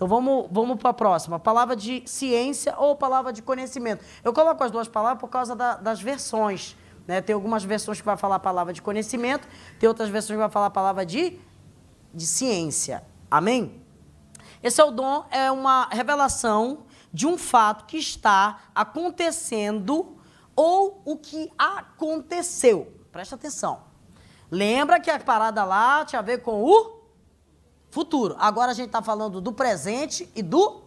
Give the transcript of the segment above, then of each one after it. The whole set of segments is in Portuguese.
Então vamos, vamos para a próxima. Palavra de ciência ou palavra de conhecimento. Eu coloco as duas palavras por causa da, das versões. Né? Tem algumas versões que vai falar a palavra de conhecimento, tem outras versões que vai falar a palavra de, de ciência. Amém? Esse é o dom, é uma revelação de um fato que está acontecendo ou o que aconteceu. Presta atenção. Lembra que a parada lá tinha a ver com o futuro. Agora a gente está falando do presente e do,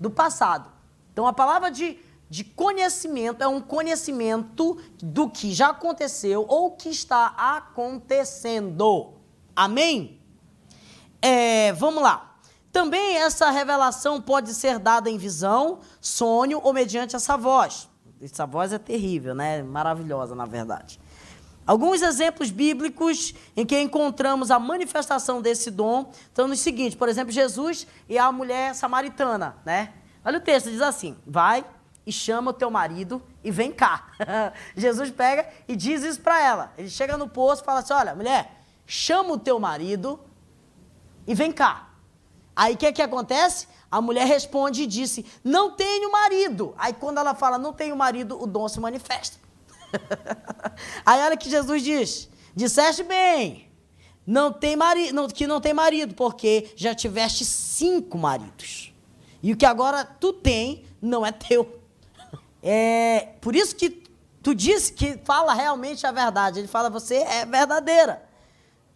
do passado. Então a palavra de, de conhecimento é um conhecimento do que já aconteceu ou que está acontecendo. Amém? É, vamos lá. Também essa revelação pode ser dada em visão, sonho ou mediante essa voz. Essa voz é terrível, né? Maravilhosa, na verdade. Alguns exemplos bíblicos em que encontramos a manifestação desse dom estão no seguinte, por exemplo, Jesus e a mulher samaritana, né? Olha o texto, diz assim: Vai e chama o teu marido e vem cá. Jesus pega e diz isso para ela. Ele chega no poço e fala assim: Olha, mulher, chama o teu marido e vem cá. Aí o que, que acontece? A mulher responde e disse: Não tenho marido. Aí quando ela fala não tenho marido, o dom se manifesta. Aí olha que Jesus diz: Disseste bem, não tem marido, não, que não tem marido, porque já tiveste cinco maridos. E o que agora tu tem não é teu. É por isso que tu disse que fala realmente a verdade. Ele fala, você é verdadeira.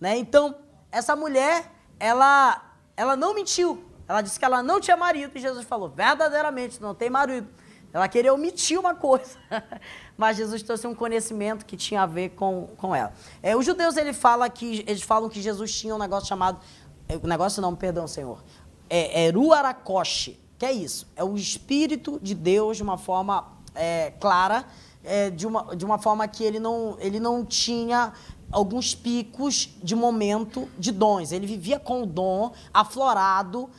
Né? Então, essa mulher, ela ela não mentiu. Ela disse que ela não tinha marido e Jesus falou: verdadeiramente, não tem marido. Ela queria omitir uma coisa, mas Jesus trouxe um conhecimento que tinha a ver com, com ela. É, os judeus ele fala que, eles falam que Jesus tinha um negócio chamado. É, o negócio não, perdão, Senhor. É, é Ruarakoshi. Que é isso? É o Espírito de Deus de uma forma é, clara, é, de, uma, de uma forma que ele não, ele não tinha alguns picos de momento de dons. Ele vivia com o dom aflorado,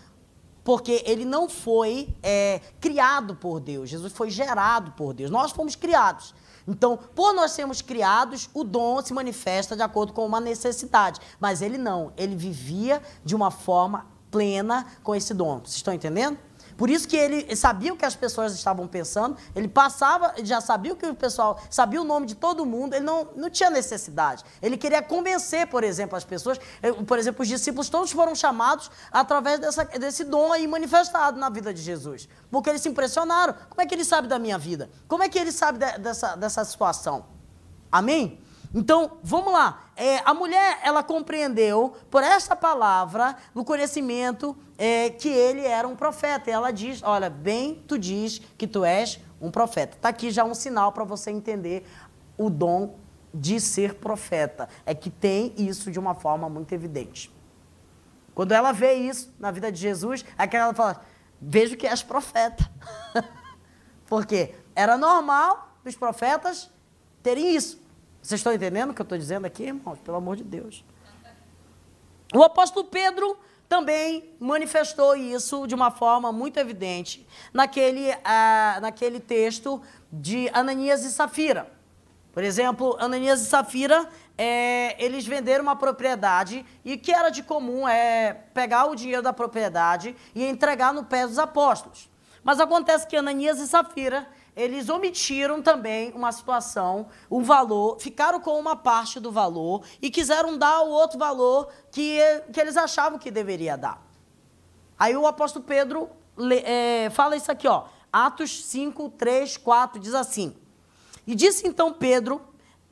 porque ele não foi é, criado por Deus. Jesus foi gerado por Deus. Nós fomos criados. Então, por nós sermos criados, o dom se manifesta de acordo com uma necessidade. Mas ele não. Ele vivia de uma forma plena com esse dom. Vocês estão entendendo? Por isso que ele sabia o que as pessoas estavam pensando, ele passava, já sabia o que o pessoal, sabia o nome de todo mundo, ele não, não tinha necessidade. Ele queria convencer, por exemplo, as pessoas. Por exemplo, os discípulos todos foram chamados através dessa, desse dom aí manifestado na vida de Jesus. Porque eles se impressionaram. Como é que ele sabe da minha vida? Como é que ele sabe de, dessa, dessa situação? Amém? Então, vamos lá. É, a mulher, ela compreendeu por essa palavra, no conhecimento, é, que ele era um profeta. E ela diz: Olha, bem tu diz que tu és um profeta. Está aqui já um sinal para você entender o dom de ser profeta. É que tem isso de uma forma muito evidente. Quando ela vê isso na vida de Jesus, é que ela fala: Vejo que és profeta. Porque era normal dos profetas terem isso. Vocês estão entendendo o que eu estou dizendo aqui, irmãos? Pelo amor de Deus. O apóstolo Pedro também manifestou isso de uma forma muito evidente naquele, ah, naquele texto de Ananias e Safira. Por exemplo, Ananias e Safira, é, eles venderam uma propriedade e que era de comum é pegar o dinheiro da propriedade e entregar no pé dos apóstolos. Mas acontece que Ananias e Safira, eles omitiram também uma situação, o valor, ficaram com uma parte do valor e quiseram dar o outro valor que, que eles achavam que deveria dar. Aí o apóstolo Pedro é, fala isso aqui, ó. Atos 5, 3, 4, diz assim. E disse então Pedro,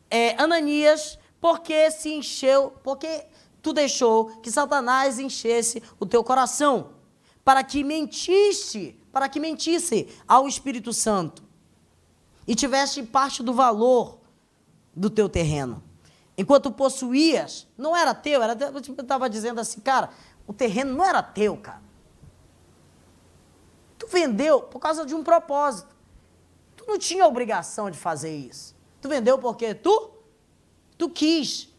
é, Ananias, porque se encheu, porque tu deixou que Satanás enchesse o teu coração, para que mentisse, para que mentisse ao Espírito Santo e tiveste parte do valor do teu terreno. Enquanto possuías, não era teu, era eu estava dizendo assim, cara, o terreno não era teu, cara. Tu vendeu por causa de um propósito. Tu não tinha obrigação de fazer isso. Tu vendeu porque tu tu quis.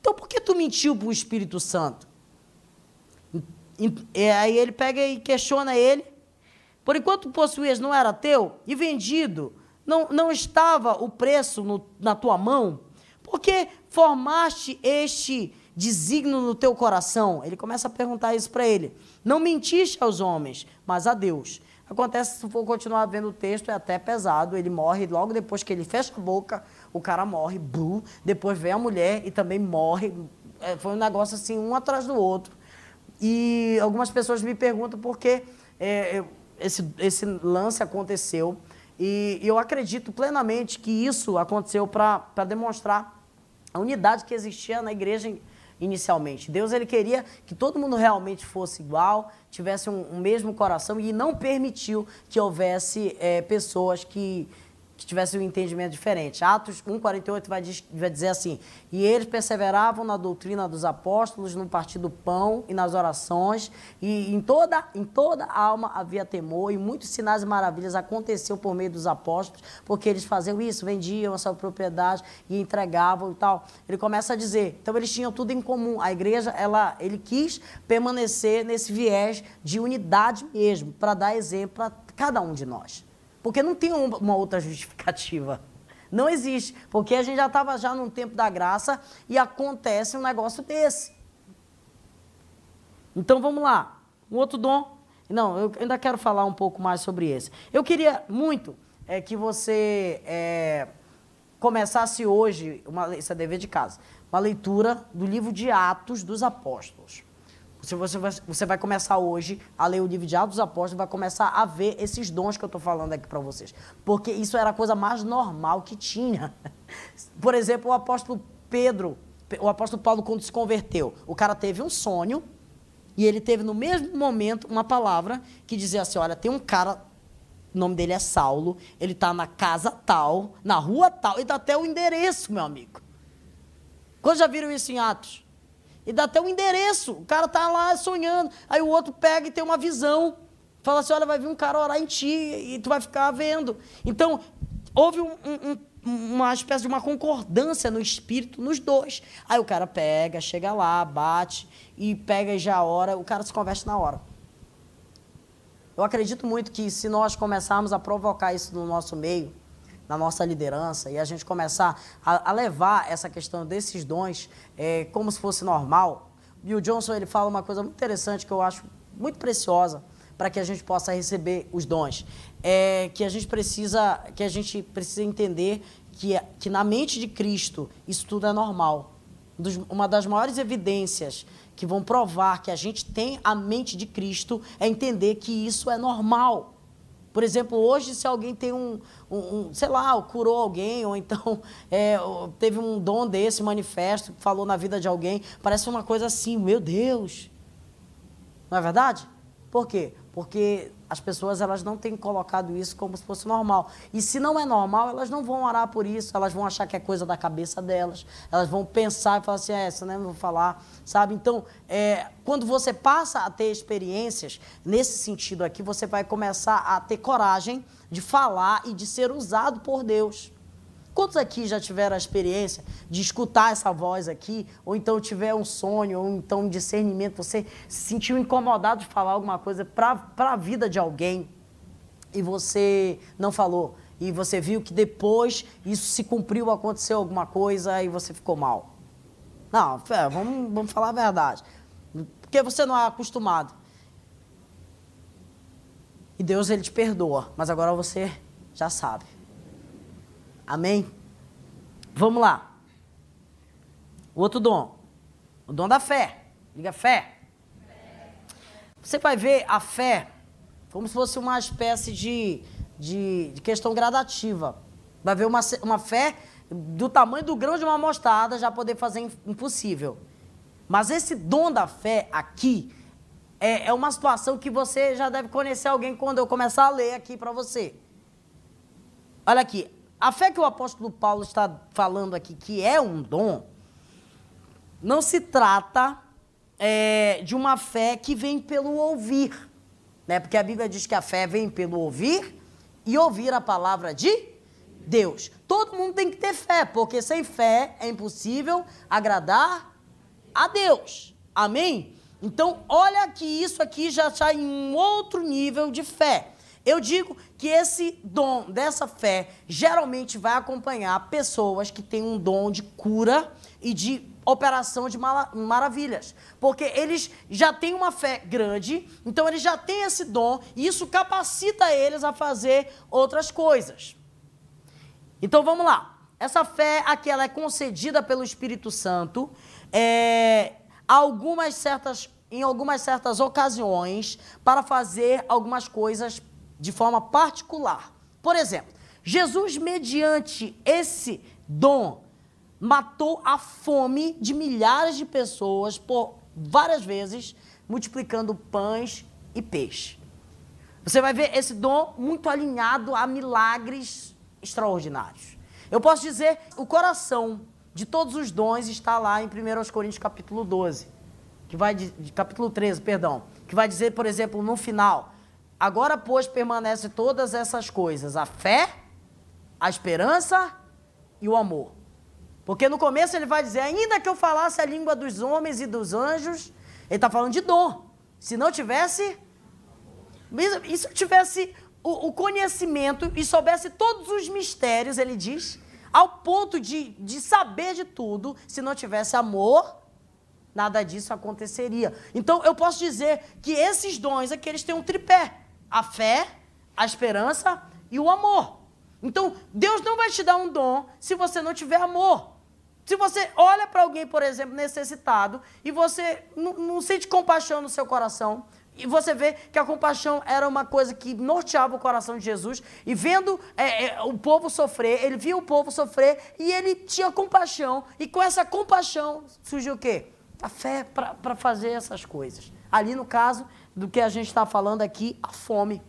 Então por que tu mentiu para o Espírito Santo? E aí ele pega e questiona ele. Por enquanto possuías não era teu e vendido não, não estava o preço no, na tua mão? Porque formaste este designo no teu coração? Ele começa a perguntar isso para ele. Não mentiste aos homens, mas a Deus. Acontece, se for continuar vendo o texto, é até pesado. Ele morre logo depois que ele fecha a boca, o cara morre. Depois vem a mulher e também morre. É, foi um negócio assim, um atrás do outro. E algumas pessoas me perguntam por que é, esse, esse lance aconteceu. E, eu acredito plenamente que isso aconteceu para demonstrar a unidade que existia na igreja inicialmente. Deus ele queria que todo mundo realmente fosse igual, tivesse um, um mesmo coração e não permitiu que houvesse é, pessoas que que tivesse um entendimento diferente. Atos 1,48 vai, vai dizer assim: E eles perseveravam na doutrina dos apóstolos, no partir do pão e nas orações, e em toda, em toda alma havia temor, e muitos sinais e maravilhas aconteciam por meio dos apóstolos, porque eles faziam isso, vendiam a sua propriedade e entregavam e tal. Ele começa a dizer: então eles tinham tudo em comum. A igreja, ela, ele quis permanecer nesse viés de unidade mesmo, para dar exemplo para cada um de nós. Porque não tem uma outra justificativa. Não existe. Porque a gente já estava já num tempo da graça e acontece um negócio desse. Então vamos lá. Um outro dom. Não, eu ainda quero falar um pouco mais sobre esse. Eu queria muito é, que você é, começasse hoje, uma, isso é dever de casa, uma leitura do livro de Atos dos Apóstolos. Se você você vai começar hoje a ler o livro de Atos dos Apóstolos, vai começar a ver esses dons que eu estou falando aqui para vocês. Porque isso era a coisa mais normal que tinha. Por exemplo, o apóstolo Pedro, o apóstolo Paulo, quando se converteu, o cara teve um sonho e ele teve no mesmo momento uma palavra que dizia assim: olha, tem um cara, o nome dele é Saulo, ele está na casa tal, na rua tal, e dá até o endereço, meu amigo. Quando já viram isso em Atos? E dá até um endereço. O cara tá lá sonhando. Aí o outro pega e tem uma visão. Fala assim: olha, vai vir um cara orar em ti e tu vai ficar vendo. Então, houve um, um, uma espécie de uma concordância no espírito nos dois. Aí o cara pega, chega lá, bate e pega e já ora. O cara se converte na hora. Eu acredito muito que se nós começarmos a provocar isso no nosso meio, na nossa liderança e a gente começar a, a levar essa questão desses dons é, como se fosse normal. Bill Johnson ele fala uma coisa muito interessante que eu acho muito preciosa para que a gente possa receber os dons. É que a gente precisa, que a gente precisa entender que, que na mente de Cristo isso tudo é normal. Uma das maiores evidências que vão provar que a gente tem a mente de Cristo é entender que isso é normal. Por exemplo, hoje, se alguém tem um, um, um sei lá, curou alguém, ou então é, teve um dom desse, manifesto, falou na vida de alguém, parece uma coisa assim, meu Deus. Não é verdade? Por quê? Porque as pessoas elas não têm colocado isso como se fosse normal. E se não é normal, elas não vão orar por isso, elas vão achar que é coisa da cabeça delas, elas vão pensar e falar assim, é, essa né, não vou falar, sabe? Então, é, quando você passa a ter experiências nesse sentido aqui, você vai começar a ter coragem de falar e de ser usado por Deus. Quantos aqui já tiveram a experiência de escutar essa voz aqui, ou então tiver um sonho, ou então um discernimento, você se sentiu incomodado de falar alguma coisa para a vida de alguém e você não falou, e você viu que depois isso se cumpriu, aconteceu alguma coisa e você ficou mal? Não, vamos, vamos falar a verdade. Porque você não é acostumado. E Deus ele te perdoa, mas agora você já sabe. Amém? Vamos lá. O outro dom. O dom da fé. Diga fé. Você vai ver a fé como se fosse uma espécie de, de, de questão gradativa. Vai ver uma, uma fé do tamanho do grão de uma mostarda já poder fazer impossível. Mas esse dom da fé aqui é, é uma situação que você já deve conhecer alguém quando eu começar a ler aqui para você. Olha aqui, a fé que o apóstolo Paulo está falando aqui, que é um dom, não se trata é, de uma fé que vem pelo ouvir. Né? Porque a Bíblia diz que a fé vem pelo ouvir e ouvir a palavra de Deus. Todo mundo tem que ter fé, porque sem fé é impossível agradar a Deus. Amém? Então, olha que isso aqui já está em um outro nível de fé. Eu digo que esse dom dessa fé geralmente vai acompanhar pessoas que têm um dom de cura e de operação de maravilhas. Porque eles já têm uma fé grande, então eles já têm esse dom, e isso capacita eles a fazer outras coisas. Então vamos lá. Essa fé aqui ela é concedida pelo Espírito Santo é, algumas certas, em algumas certas ocasiões para fazer algumas coisas de forma particular. Por exemplo, Jesus, mediante esse dom, matou a fome de milhares de pessoas por várias vezes, multiplicando pães e peixe. Você vai ver esse dom muito alinhado a milagres extraordinários. Eu posso dizer, o coração de todos os dons está lá em 1 Coríntios capítulo 12, que vai de, de, capítulo 13, perdão, que vai dizer, por exemplo, no final, agora pois permanece todas essas coisas, a fé, a esperança e o amor. Porque no começo ele vai dizer, ainda que eu falasse a língua dos homens e dos anjos, ele está falando de dom. Se não tivesse, e se eu tivesse o, o conhecimento e soubesse todos os mistérios, ele diz, ao ponto de, de saber de tudo, se não tivesse amor, nada disso aconteceria. Então eu posso dizer que esses dons aqui eles têm um tripé: a fé, a esperança e o amor. Então Deus não vai te dar um dom se você não tiver amor. Se você olha para alguém, por exemplo, necessitado e você não, não sente compaixão no seu coração, e você vê que a compaixão era uma coisa que norteava o coração de Jesus. E vendo é, é, o povo sofrer, ele via o povo sofrer e ele tinha compaixão. E com essa compaixão surgiu o quê? A fé para fazer essas coisas. Ali no caso do que a gente está falando aqui, a fome.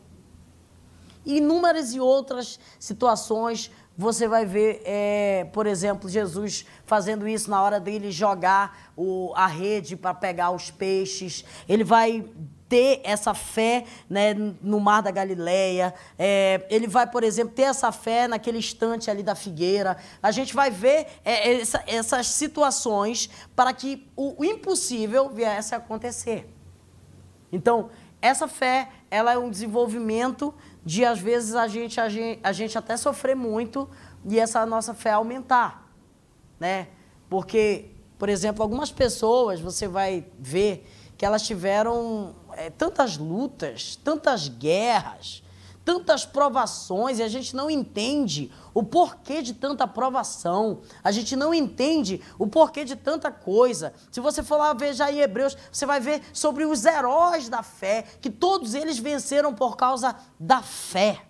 Inúmeras e outras situações você vai ver, é, por exemplo, Jesus fazendo isso na hora dele jogar o, a rede para pegar os peixes. Ele vai ter essa fé né, no mar da Galileia. É, ele vai, por exemplo, ter essa fé naquele instante ali da figueira. A gente vai ver é, essa, essas situações para que o impossível viesse a acontecer. Então, essa fé, ela é um desenvolvimento de, às vezes, a gente, a gente, a gente até sofrer muito e essa nossa fé aumentar, né? Porque, por exemplo, algumas pessoas, você vai ver que elas tiveram é, tantas lutas, tantas guerras, tantas provações e a gente não entende o porquê de tanta provação, a gente não entende o porquê de tanta coisa. Se você for lá ver já em Hebreus, você vai ver sobre os heróis da fé, que todos eles venceram por causa da fé.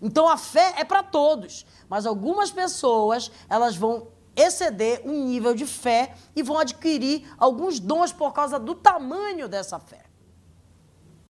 Então a fé é para todos, mas algumas pessoas, elas vão exceder um nível de fé e vão adquirir alguns dons por causa do tamanho dessa fé.